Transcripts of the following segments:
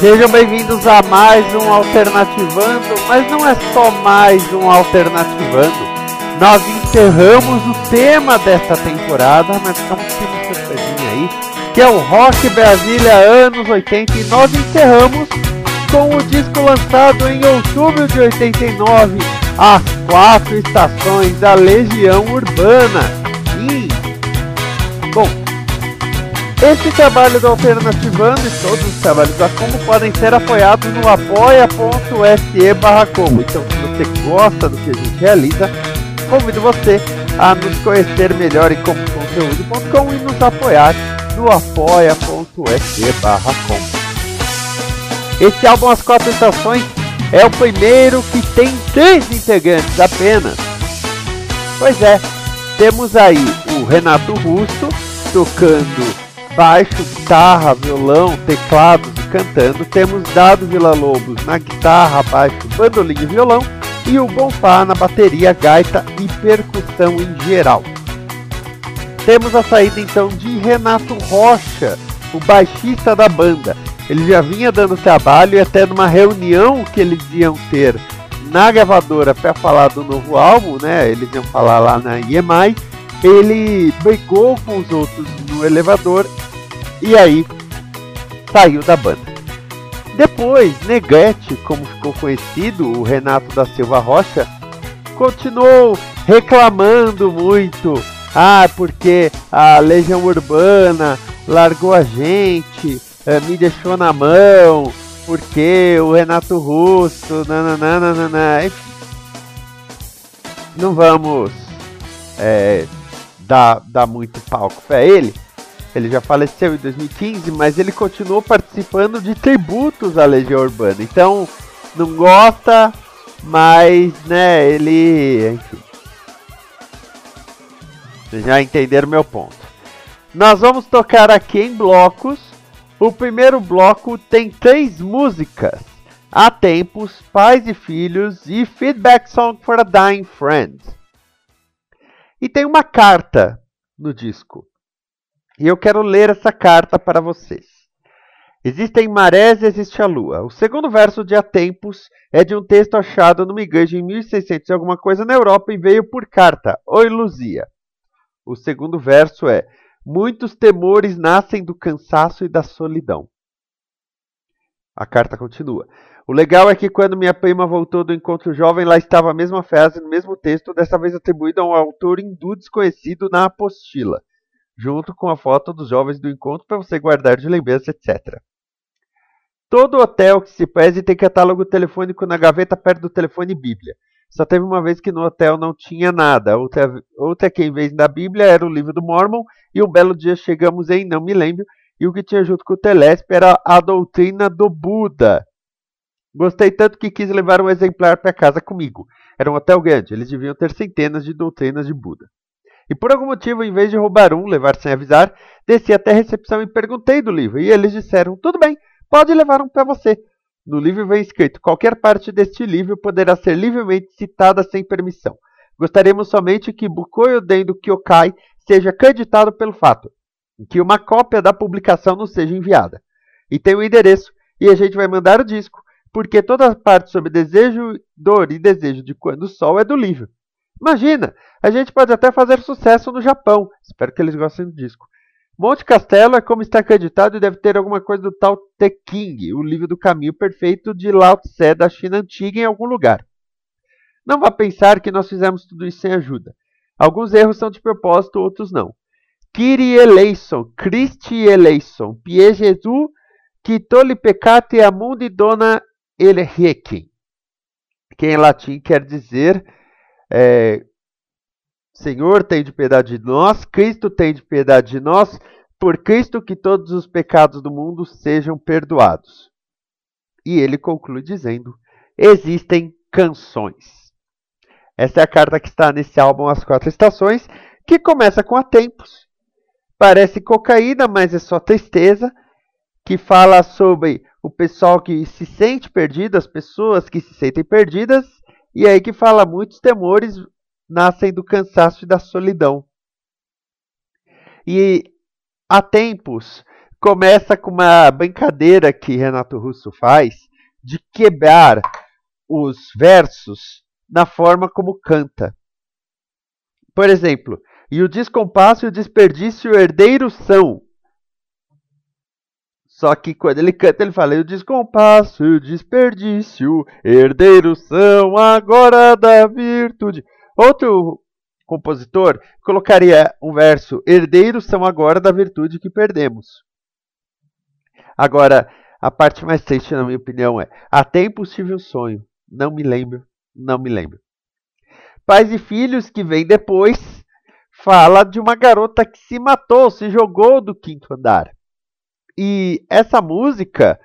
Sejam bem-vindos a mais um Alternativando, mas não é só mais um Alternativando. Nós encerramos o tema desta temporada, mas tem uma surpresinha aí, que é o Rock Brasília anos 80 e nós encerramos com o disco lançado em outubro de 89, As Quatro Estações da Legião Urbana. E, bom, esse trabalho do Alternativando e todos os trabalhos da Combo podem ser apoiados no apoia.se barra Combo. Então, se você gosta do que a gente realiza, convido você a nos conhecer melhor em comboconteúdo.com e nos apoiar no apoia.se barra Combo. Esse álbum As Quatro Estações é o primeiro que tem três integrantes apenas. Pois é, temos aí o Renato Russo tocando baixo, guitarra, violão, teclados e cantando. Temos Dado Vila Lobos na guitarra, baixo, bandolim e violão. E o Bonfá na bateria, gaita e percussão em geral. Temos a saída então de Renato Rocha, o baixista da banda. Ele já vinha dando trabalho e até numa reunião que eles iam ter na gravadora para falar do novo álbum, né? Eles iam falar lá na EMI. Ele brigou com os outros no elevador e aí saiu da banda. Depois, Negrete, como ficou conhecido, o Renato da Silva Rocha, continuou reclamando muito. Ah, porque a Legião Urbana largou a gente, eh, me deixou na mão, porque o Renato Russo, nananana, enfim. Não vamos é, dar, dar muito palco para ele. Ele já faleceu em 2015, mas ele continuou participando de tributos à Legião Urbana. Então, não gosta, mas, né, ele. Enfim. Vocês já entenderam meu ponto. Nós vamos tocar aqui em blocos. O primeiro bloco tem três músicas: Há Tempos, Pais e Filhos e Feedback Song for a Dying Friend. E tem uma carta no disco. E eu quero ler essa carta para vocês. Existem marés e existe a lua. O segundo verso de Há Tempos é de um texto achado numa igreja em 1600 e alguma coisa na Europa e veio por carta. Oi, Luzia. O segundo verso é: Muitos temores nascem do cansaço e da solidão. A carta continua. O legal é que quando minha prima voltou do encontro jovem, lá estava a mesma frase no mesmo texto, dessa vez atribuída a um autor hindu desconhecido na apostila junto com a foto dos jovens do encontro para você guardar de lembrança, etc. Todo hotel que se preze tem catálogo telefônico na gaveta perto do telefone Bíblia. Só teve uma vez que no hotel não tinha nada. Outra, outra que em vez da Bíblia era o livro do Mormon. E um belo dia chegamos em, não me lembro, e o que tinha junto com o Telespe era a doutrina do Buda. Gostei tanto que quis levar um exemplar para casa comigo. Era um hotel grande, eles deviam ter centenas de doutrinas de Buda. E por algum motivo, em vez de roubar um, levar sem avisar, desci até a recepção e perguntei do livro. E eles disseram: Tudo bem, pode levar um para você. No livro vem escrito: qualquer parte deste livro poderá ser livremente citada sem permissão. Gostaríamos somente que Bukoyo Dendo Kyokai seja creditado pelo fato, que uma cópia da publicação não seja enviada. E tem o endereço, e a gente vai mandar o disco, porque toda a parte sobre desejo, dor e desejo de quando o sol é do livro. Imagina, a gente pode até fazer sucesso no Japão. Espero que eles gostem do disco. Monte Castelo é como está acreditado e deve ter alguma coisa do tal Te King, o livro do caminho perfeito de Lao Tse da China antiga em algum lugar. Não vá pensar que nós fizemos tudo isso sem ajuda. Alguns erros são de propósito, outros não. Kiri eleison, Christi eleison, Pie Jesus, que peccati amundi dona ele requiem. Que em latim quer dizer é, Senhor, tem de piedade de nós, Cristo tem de piedade de nós, por Cristo que todos os pecados do mundo sejam perdoados. E ele conclui dizendo: existem canções. Essa é a carta que está nesse álbum As Quatro Estações, que começa com a tempos. Parece cocaína, mas é só tristeza, que fala sobre o pessoal que se sente perdido, as pessoas que se sentem perdidas, e aí que fala muitos temores nascem do cansaço e da solidão. E há tempos começa com uma brincadeira que Renato Russo faz de quebrar os versos na forma como canta. Por exemplo, e o descompasso e o desperdício herdeiros são. Só que quando ele canta, ele fala: o descompasso o desperdício herdeiros são agora da virtude. Outro compositor colocaria um verso: herdeiros são agora da virtude que perdemos. Agora, a parte mais triste, na minha opinião, é: até impossível sonho. Não me lembro, não me lembro. Pais e filhos que vem depois fala de uma garota que se matou, se jogou do quinto andar. E essa música,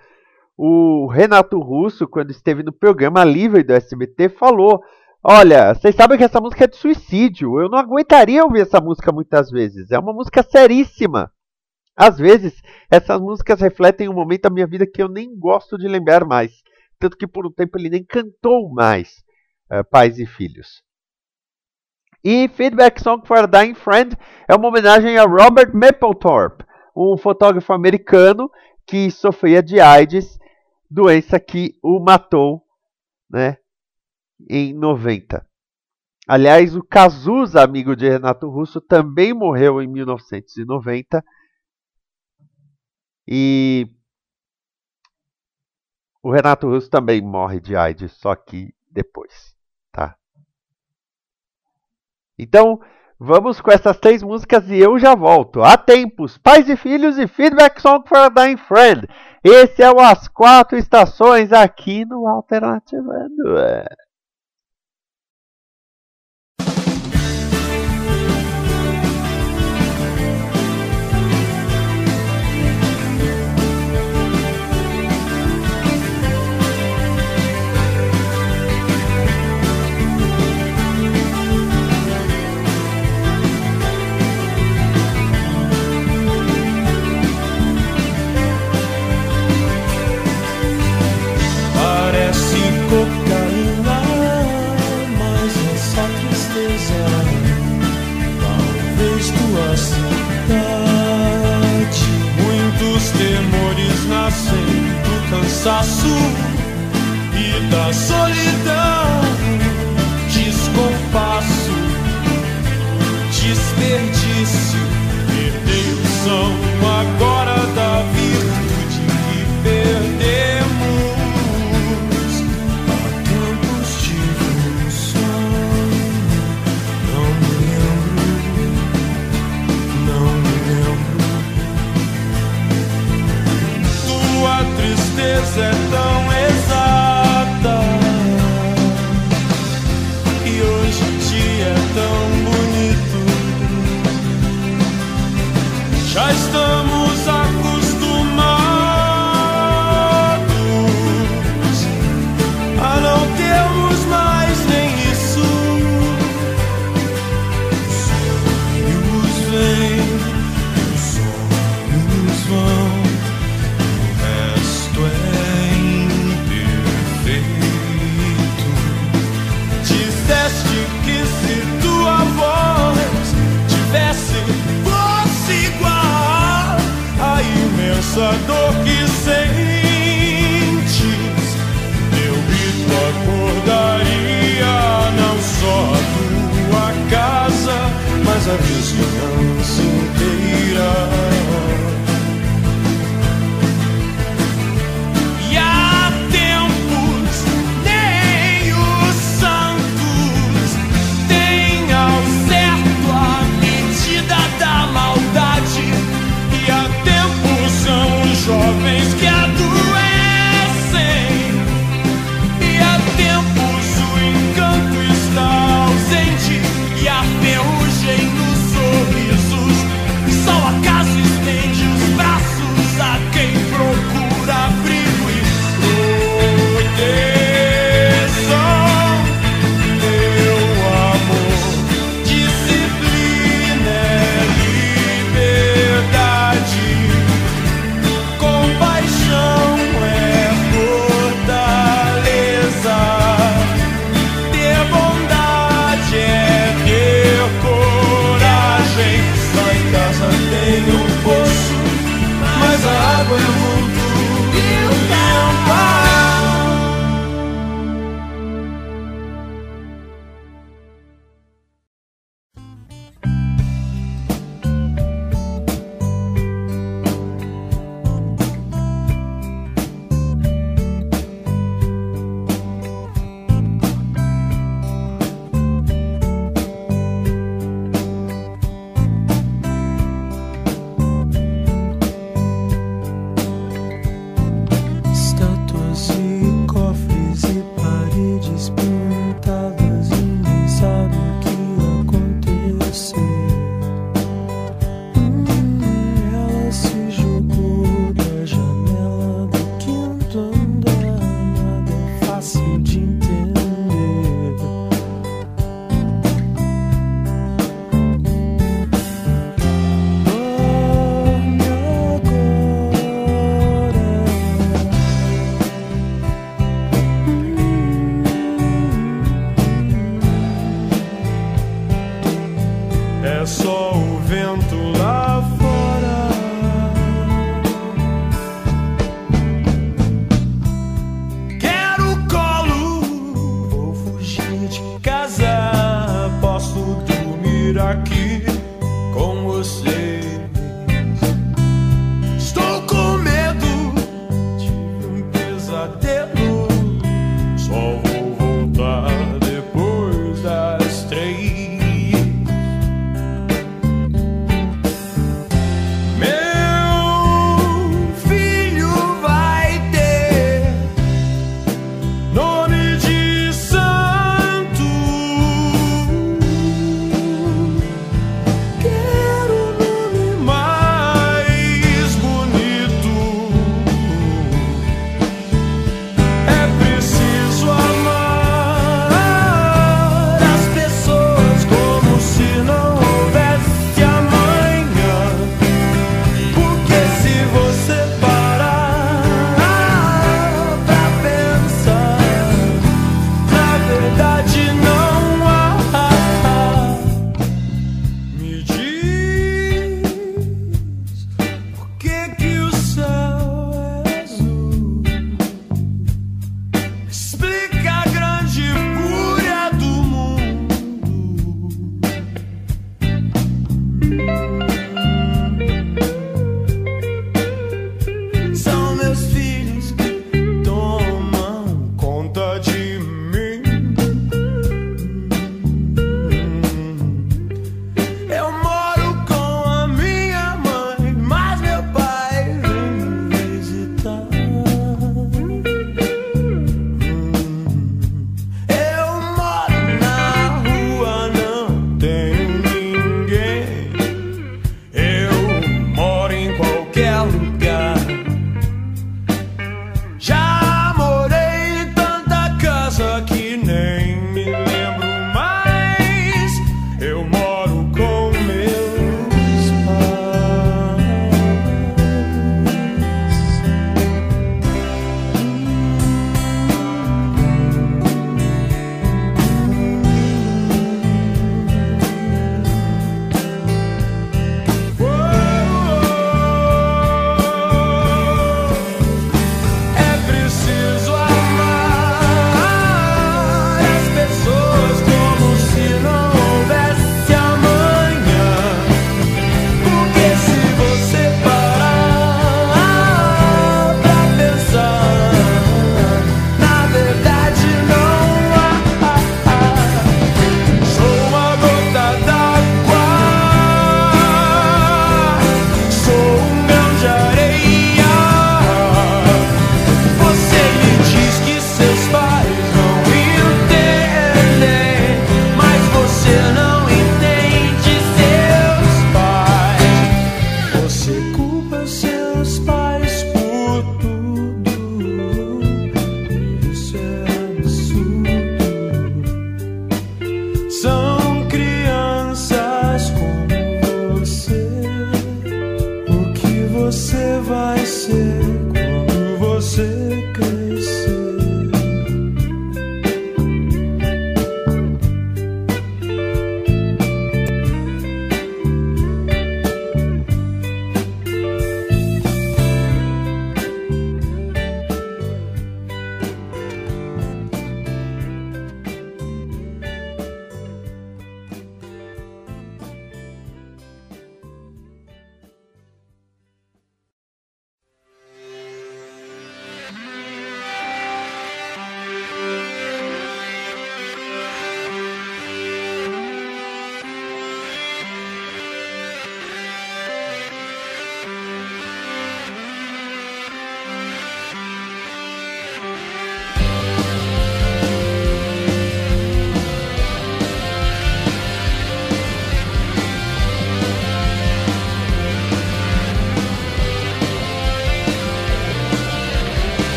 o Renato Russo, quando esteve no programa Livre do SBT, falou: Olha, vocês sabem que essa música é de suicídio. Eu não aguentaria ouvir essa música muitas vezes. É uma música seríssima. Às vezes, essas músicas refletem um momento da minha vida que eu nem gosto de lembrar mais. Tanto que por um tempo ele nem cantou mais uh, Pais e Filhos. E Feedback Song for a Dying Friend é uma homenagem a Robert Mapplethorpe, um fotógrafo americano que sofria de AIDS, doença que o matou né, em 90. Aliás, o Cazuza, amigo de Renato Russo, também morreu em 1990. E o Renato Russo também morre de AIDS, só que depois, tá? Então, vamos com essas três músicas e eu já volto. Há tempos, Pais e Filhos e Feedback Song for a Dying Friend. Esse é o As Quatro Estações aqui no Alternativando. Cansaço e da solidão,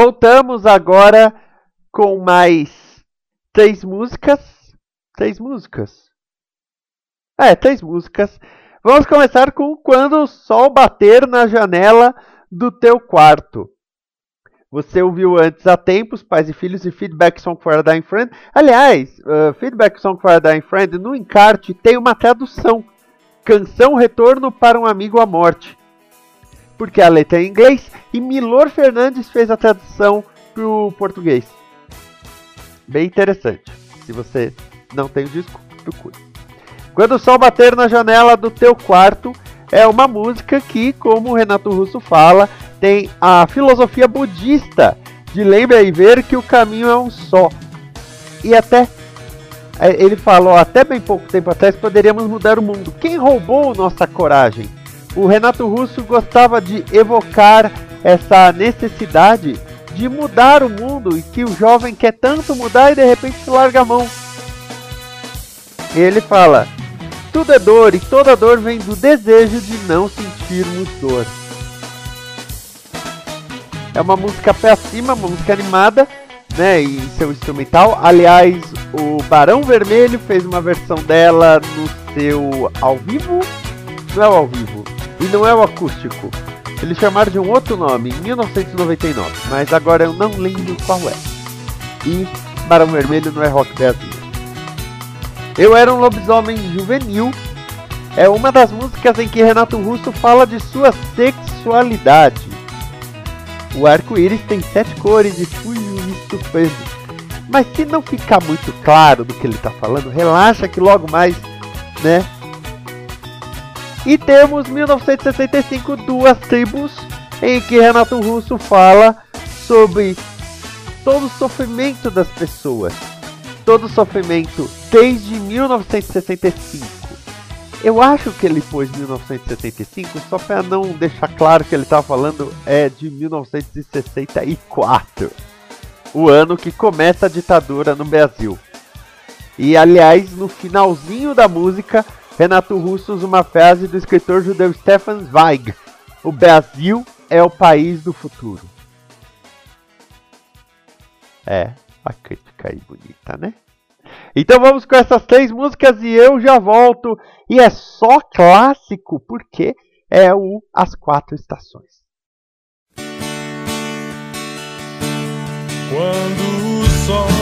Voltamos agora com mais três músicas. Três músicas? É, três músicas. Vamos começar com Quando o Sol Bater na Janela do Teu Quarto. Você ouviu antes há tempos, Pais e Filhos e Feedback Song for a Dying Friend. Aliás, uh, Feedback Song for a Dying Friend no encarte tem uma tradução. Canção Retorno para um Amigo à Morte. Porque a letra é em inglês e Milor Fernandes fez a tradução para o português. Bem interessante. Se você não tem o disco, procure. Quando o sol bater na janela do teu quarto é uma música que, como o Renato Russo fala, tem a filosofia budista de lembra e ver que o caminho é um só. E até é, ele falou até bem pouco tempo atrás poderíamos mudar o mundo. Quem roubou nossa coragem? O Renato Russo gostava de evocar essa necessidade de mudar o mundo e que o jovem quer tanto mudar e de repente larga a mão. E ele fala: tudo é dor e toda dor vem do desejo de não sentirmos dor. É uma música pé acima, uma música animada, né, em seu instrumental. Aliás, o Barão Vermelho fez uma versão dela no seu ao vivo. Não é ao vivo. E não é o acústico. Eles chamaram de um outro nome em 1999, mas agora eu não lembro qual é. E Barão Vermelho não é rock Brasil. Eu era um lobisomem juvenil. É uma das músicas em que Renato Russo fala de sua sexualidade. O arco-íris tem sete cores e fui surpreso. Mas se não ficar muito claro do que ele está falando, relaxa que logo mais, né? E temos 1965 duas tribos em que Renato Russo fala sobre todo o sofrimento das pessoas. Todo o sofrimento desde 1965. Eu acho que ele pôs 1965 só para não deixar claro que ele estava falando é de 1964, o ano que começa a ditadura no Brasil. E aliás, no finalzinho da música, Renato Russo usa uma frase do escritor judeu Stefan Zweig: O Brasil é o país do futuro. É, a crítica aí bonita, né? Então vamos com essas três músicas e eu já volto. E é só clássico, porque é o As Quatro Estações. Quando o sol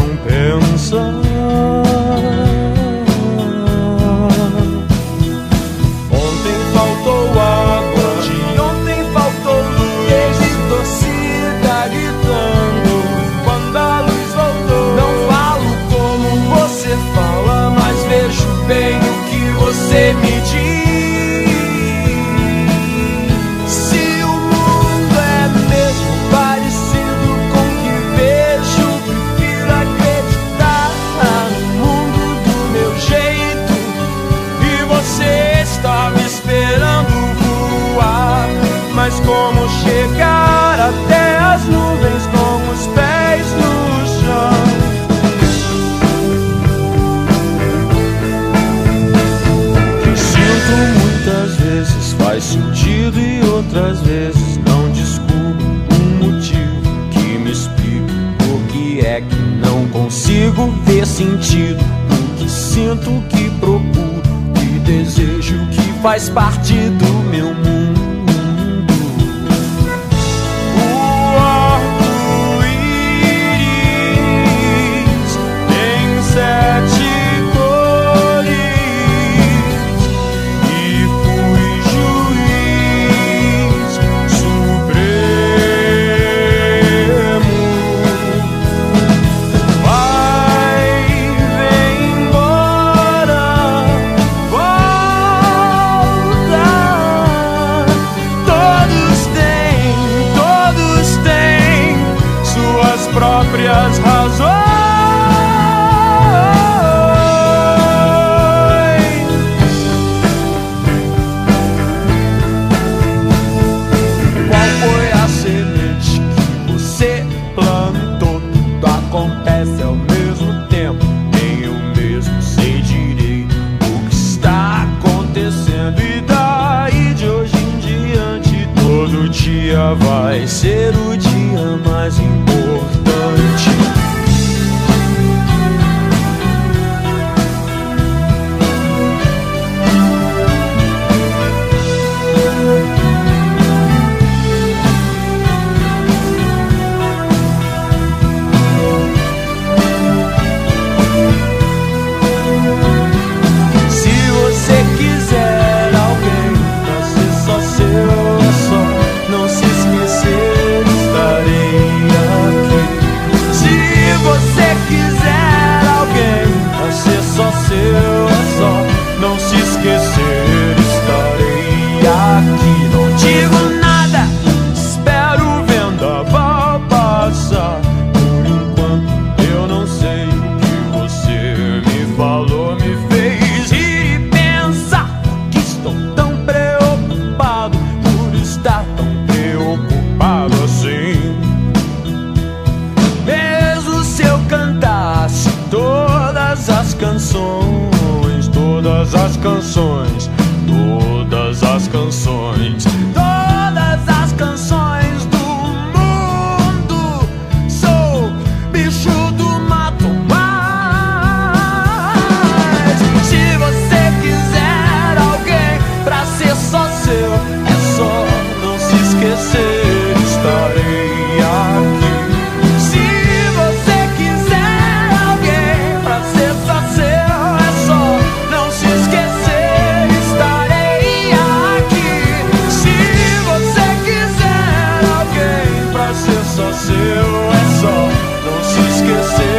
não pensar. vezes não descubro um motivo que me explique o que é que não consigo ver sentido no que sinto, o que procuro, que desejo, que faz parte do meu mundo. acontece ao mesmo tempo. Nem eu mesmo sei direito o que está acontecendo. E daí de hoje em diante, todo dia vai ser o dia. you see.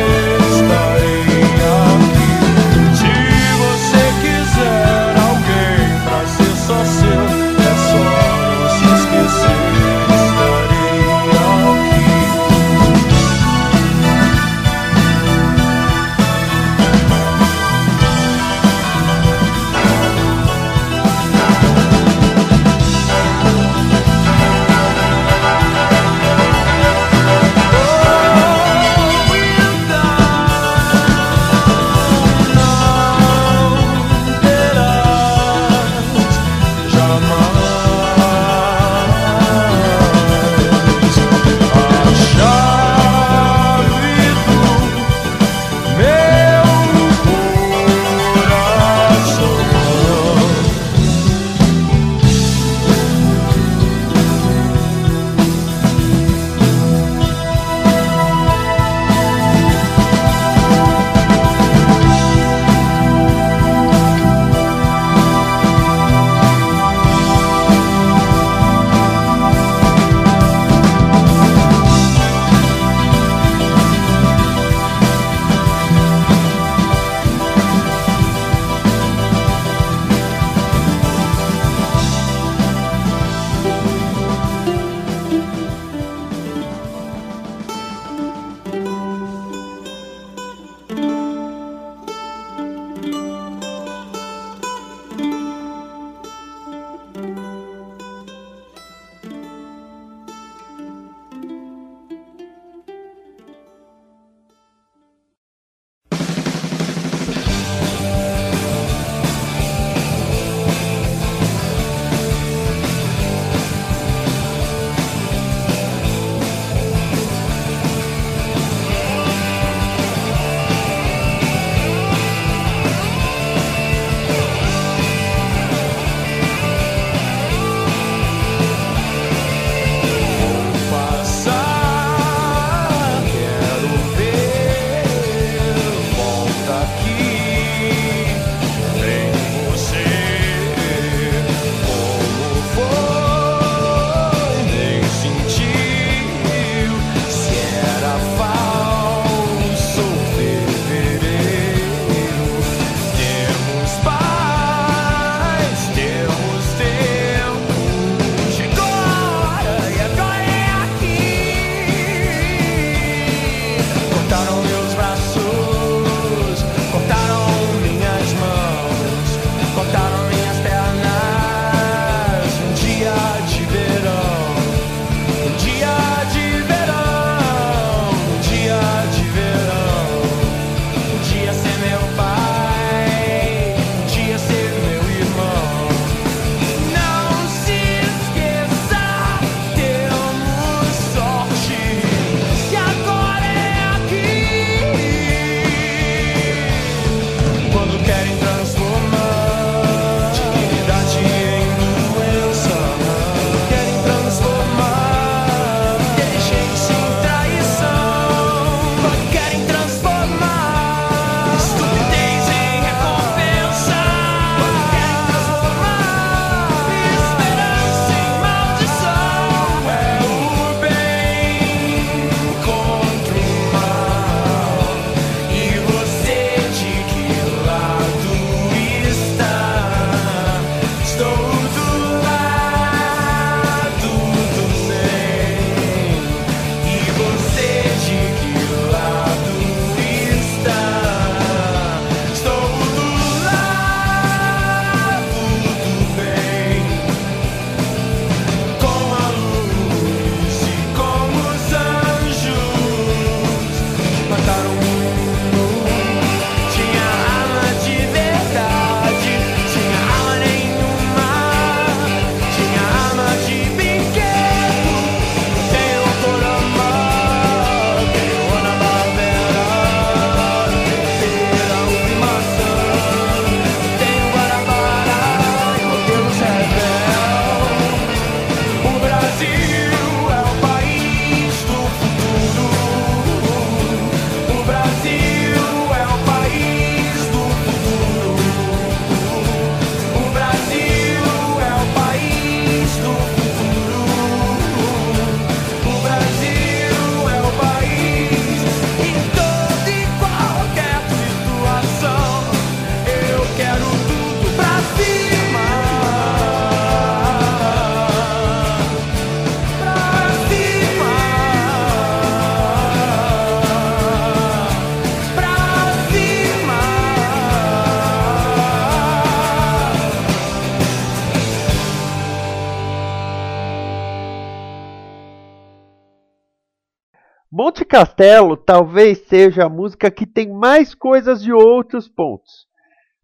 Castelo talvez seja a música que tem mais coisas de outros pontos.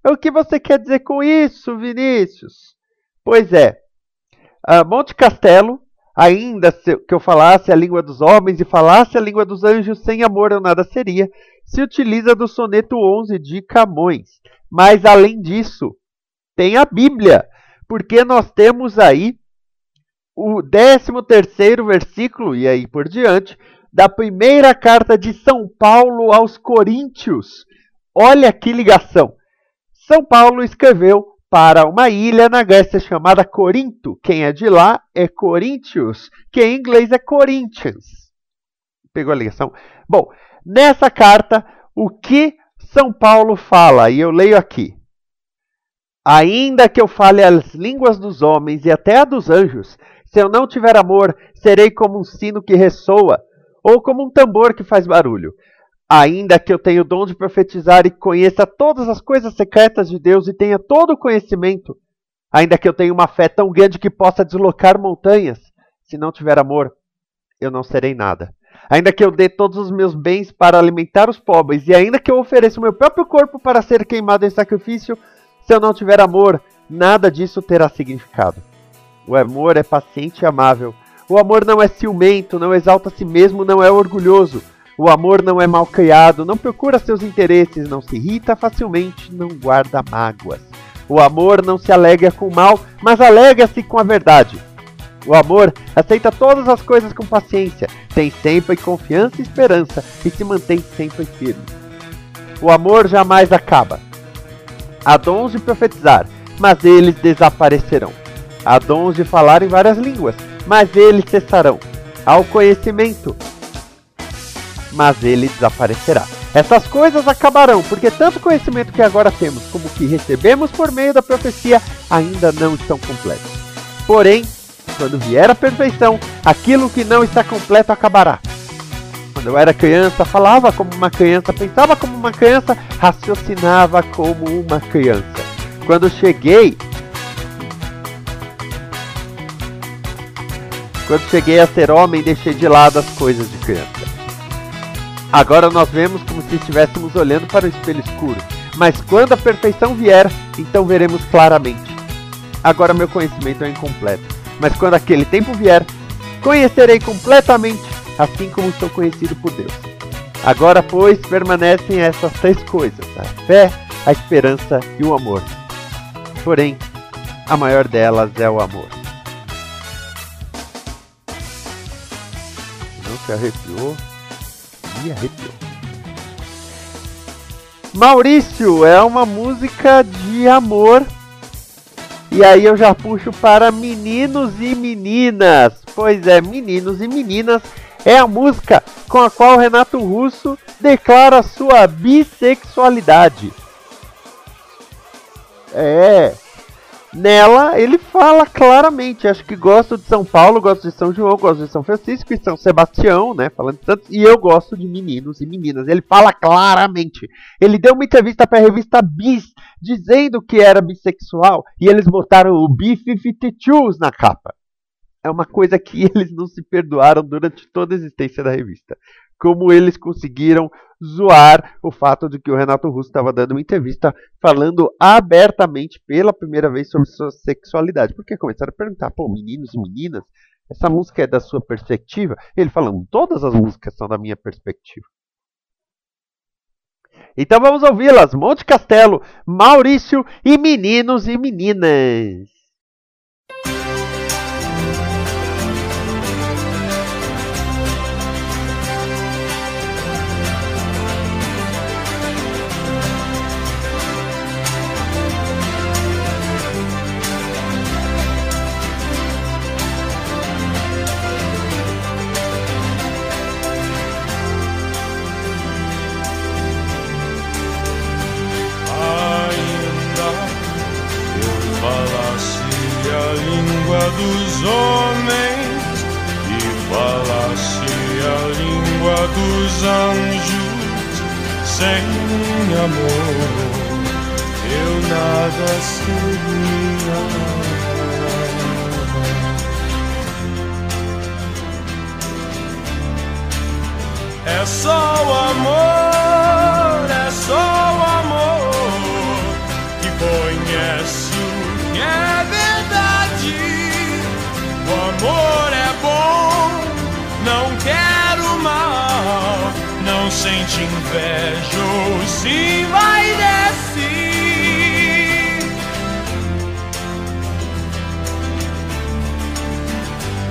O que você quer dizer com isso, Vinícius? Pois é, uh, Monte Castelo, ainda que eu falasse a língua dos homens e falasse a língua dos anjos, sem amor eu nada seria, se utiliza do soneto 11 de Camões. Mas além disso, tem a Bíblia, porque nós temos aí o 13 terceiro versículo e aí por diante da primeira carta de São Paulo aos Coríntios. Olha que ligação. São Paulo escreveu para uma ilha na Grécia chamada Corinto. Quem é de lá é Coríntios, que em inglês é Corinthians. Pegou a ligação? Bom, nessa carta, o que São Paulo fala, e eu leio aqui. Ainda que eu fale as línguas dos homens e até a dos anjos, se eu não tiver amor, serei como um sino que ressoa ou como um tambor que faz barulho. Ainda que eu tenha o dom de profetizar e conheça todas as coisas secretas de Deus e tenha todo o conhecimento, ainda que eu tenha uma fé tão grande que possa deslocar montanhas, se não tiver amor, eu não serei nada. Ainda que eu dê todos os meus bens para alimentar os pobres, e ainda que eu ofereça o meu próprio corpo para ser queimado em sacrifício, se eu não tiver amor, nada disso terá significado. O amor é paciente e amável. O amor não é ciumento, não exalta a si mesmo, não é orgulhoso. O amor não é mal criado, não procura seus interesses, não se irrita facilmente, não guarda mágoas. O amor não se alegra com o mal, mas alegra-se com a verdade. O amor aceita todas as coisas com paciência, tem sempre confiança e esperança e se mantém sempre firme. O amor jamais acaba. Há dons de profetizar, mas eles desaparecerão. Há dons de falar em várias línguas, mas eles cessarão. Há o conhecimento, mas ele desaparecerá. Essas coisas acabarão, porque tanto o conhecimento que agora temos como o que recebemos por meio da profecia ainda não estão completos. Porém, quando vier a perfeição, aquilo que não está completo acabará. Quando eu era criança, falava como uma criança, pensava como uma criança, raciocinava como uma criança. Quando cheguei Quando cheguei a ser homem, deixei de lado as coisas de criança. Agora nós vemos como se estivéssemos olhando para o espelho escuro. Mas quando a perfeição vier, então veremos claramente. Agora meu conhecimento é incompleto. Mas quando aquele tempo vier, conhecerei completamente, assim como sou conhecido por Deus. Agora, pois, permanecem essas três coisas: a fé, a esperança e o amor. Porém, a maior delas é o amor. Se arrepiou. Me arrepiou. Maurício é uma música de amor. E aí eu já puxo para meninos e meninas. Pois é, meninos e meninas é a música com a qual Renato Russo declara sua bissexualidade. É, Nela, ele fala claramente, acho que gosto de São Paulo, gosto de São João, gosto de São Francisco e São Sebastião, né? Falando tanto, e eu gosto de meninos e meninas. Ele fala claramente. Ele deu uma entrevista para a revista Bis, dizendo que era bissexual, e eles botaram o B-52s na capa. É uma coisa que eles não se perdoaram durante toda a existência da revista como eles conseguiram zoar o fato de que o Renato Russo estava dando uma entrevista falando abertamente pela primeira vez sobre sua sexualidade. Porque começaram a perguntar, pô, meninos e meninas, essa música é da sua perspectiva? Ele falando, todas as músicas são da minha perspectiva. Então vamos ouvi-las. Monte Castelo, Maurício e meninos e meninas. sem amor eu nada seria. É só o amor, é só o amor que conheço é verdade. O amor é bom. Te invejo, sim, vai descer.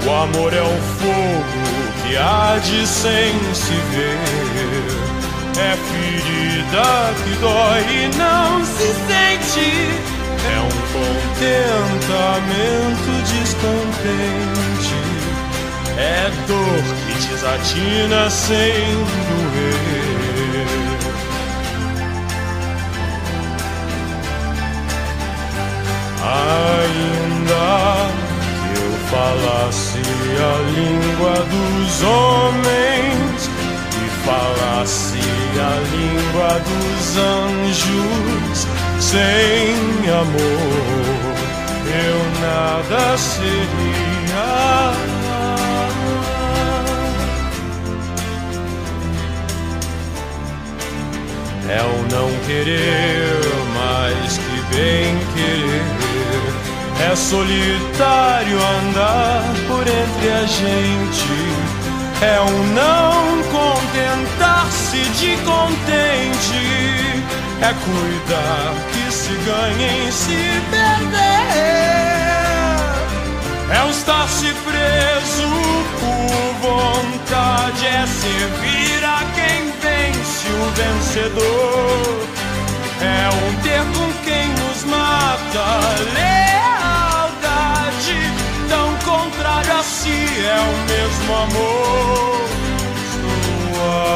O amor é um fogo que arde sem se ver. É ferida que dói e não se sente. É um contentamento descontente. É dor que desatina sem doer. Ainda que eu falasse a língua dos homens e falasse a língua dos anjos, sem amor eu nada seria. É o não querer mais que bem querer. É solitário andar por entre a gente. É o não contentar-se de contente. É cuidar que se ganha em se perder. É o estar-se preso por vontade. É servir a quem vence o vencedor. É um ter com quem nos mata. Lealdade, tão contrário a si, é o mesmo amor. Estou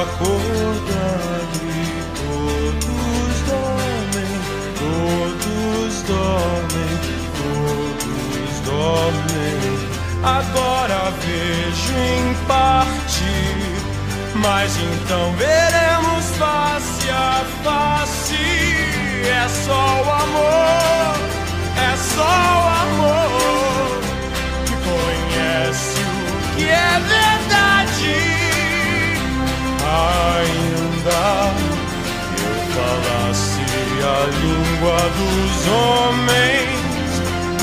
acordado e todos dormem, todos dormem, todos dormem. Agora vejo em parte, mas então veremos face a face. É só o amor, é só o amor que conhece o que é verdade. Ainda que eu falasse a língua dos homens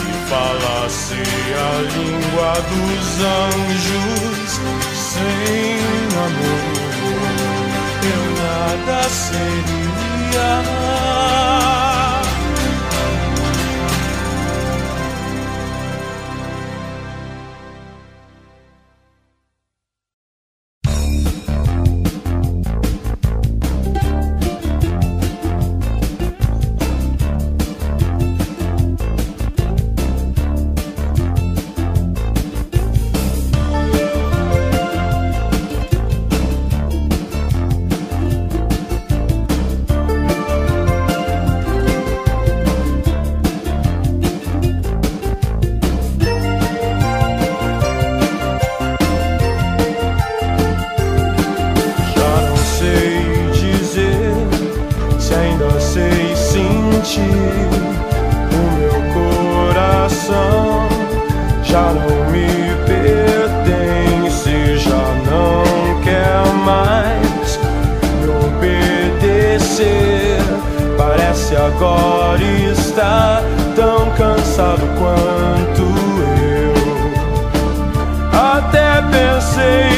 e falasse a língua dos anjos sem amor, nada seria. Sentir o meu coração. Já não me pertence, já não quer mais me obedecer. Parece agora estar tão cansado quanto eu. Até pensei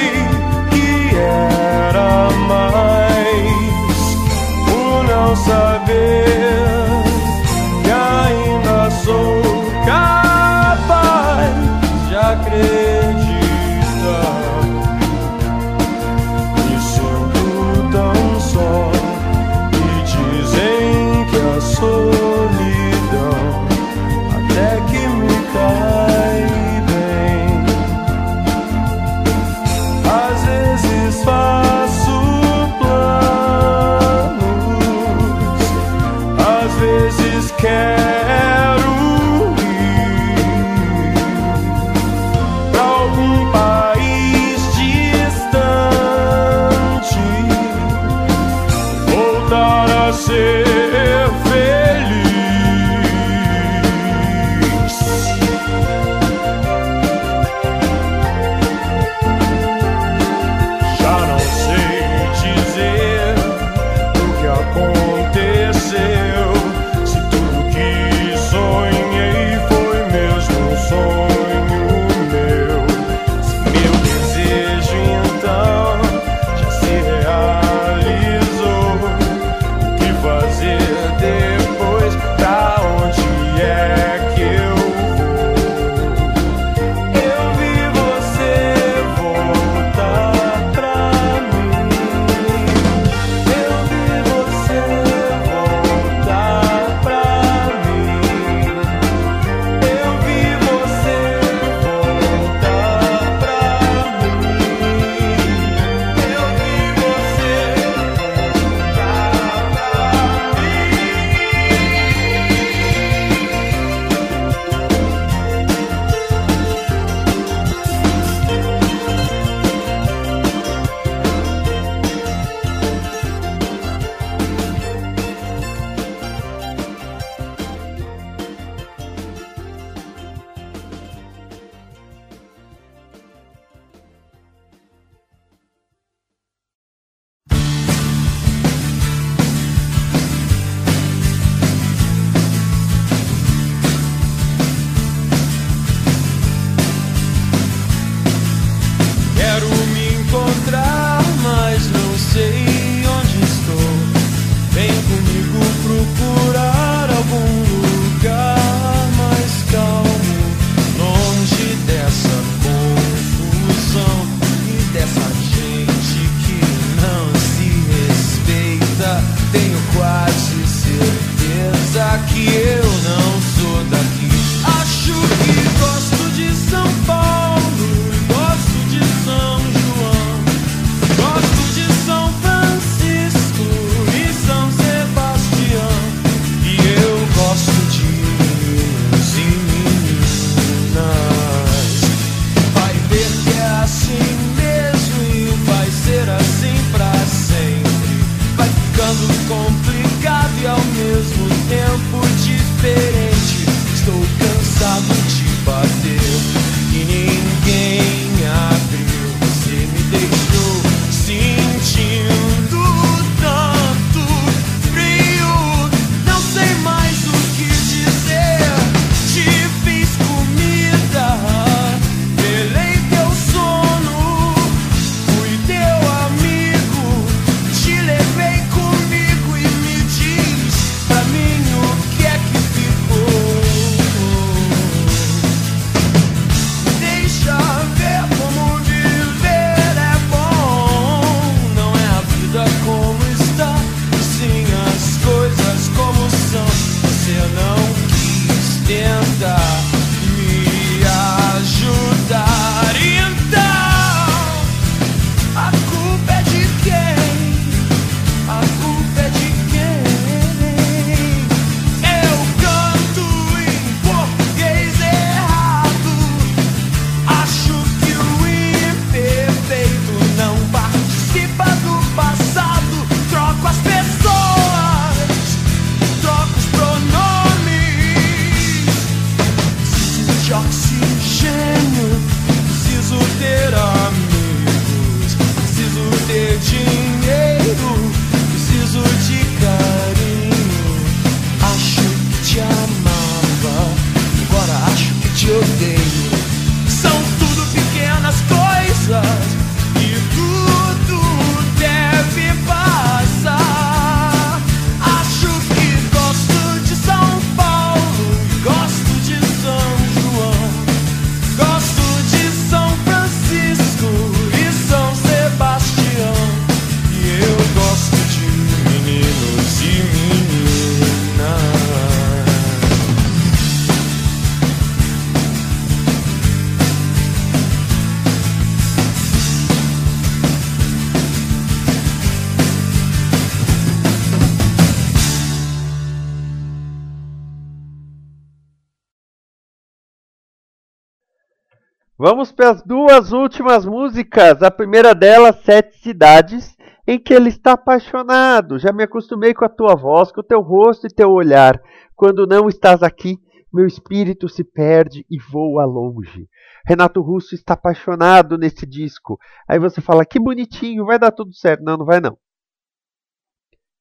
Vamos para as duas últimas músicas. A primeira delas, Sete Cidades, em que ele está apaixonado. Já me acostumei com a tua voz, com o teu rosto e teu olhar. Quando não estás aqui, meu espírito se perde e voa longe. Renato Russo está apaixonado nesse disco. Aí você fala, que bonitinho, vai dar tudo certo. Não, não vai não.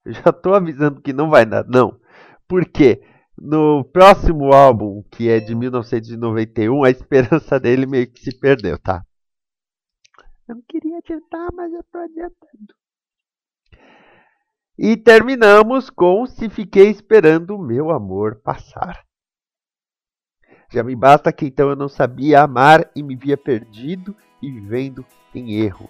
Eu já estou avisando que não vai dar, não. Por quê? No próximo álbum, que é de 1991, a esperança dele meio que se perdeu, tá? Eu não queria adiantar, mas eu tô adiantando. E terminamos com Se Fiquei Esperando o Meu Amor Passar. Já me basta que então eu não sabia amar e me via perdido e vivendo em erro.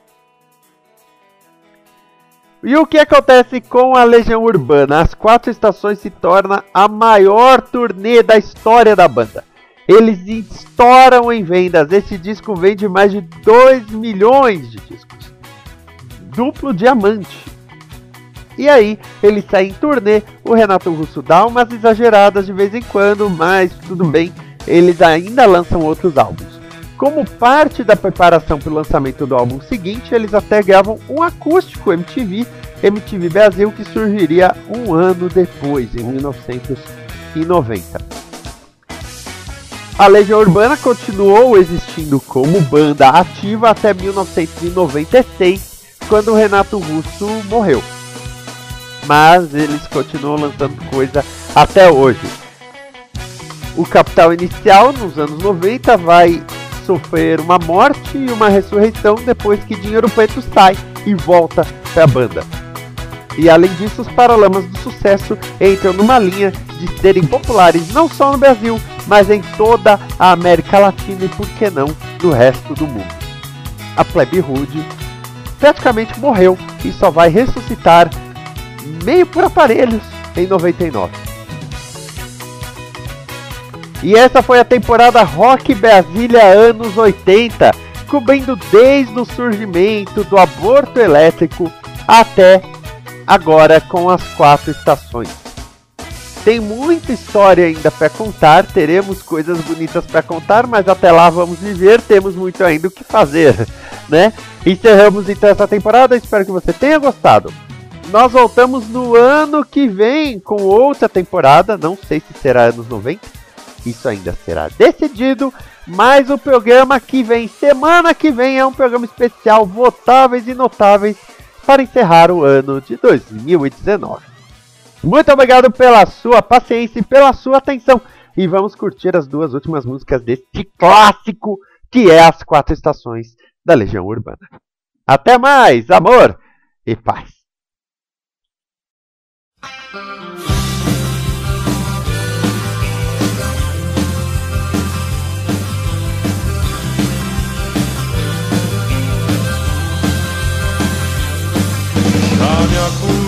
E o que acontece com a Legião Urbana? As quatro estações se torna a maior turnê da história da banda. Eles estouram em vendas. Esse disco vende mais de 2 milhões de discos. Duplo diamante. E aí, eles saem em turnê. O Renato Russo dá umas exageradas de vez em quando, mas tudo bem. Eles ainda lançam outros álbuns. Como parte da preparação para o lançamento do álbum seguinte, eles até gravam um acústico MTV, MTV Brasil, que surgiria um ano depois, em 1990. A Legião Urbana continuou existindo como banda ativa até 1996, quando o Renato Russo morreu. Mas eles continuam lançando coisa até hoje. O capital inicial, nos anos 90, vai sofrer uma morte e uma ressurreição depois que Dinheiro Preto sai e volta para a banda. E além disso, os Paralamas do Sucesso entram numa linha de serem populares não só no Brasil, mas em toda a América Latina e por que não no resto do mundo. A Plebe Rude praticamente morreu e só vai ressuscitar meio por aparelhos em 99. E essa foi a temporada Rock Brasília anos 80, cobrindo desde o surgimento do aborto elétrico até agora com as quatro estações. Tem muita história ainda para contar, teremos coisas bonitas para contar, mas até lá vamos viver, temos muito ainda o que fazer, né? Encerramos então essa temporada, espero que você tenha gostado. Nós voltamos no ano que vem com outra temporada, não sei se será anos 90, isso ainda será decidido, mas o programa que vem, semana que vem, é um programa especial Votáveis e Notáveis para encerrar o ano de 2019. Muito obrigado pela sua paciência e pela sua atenção. E vamos curtir as duas últimas músicas deste clássico que é As Quatro Estações da Legião Urbana. Até mais, amor e paz. Já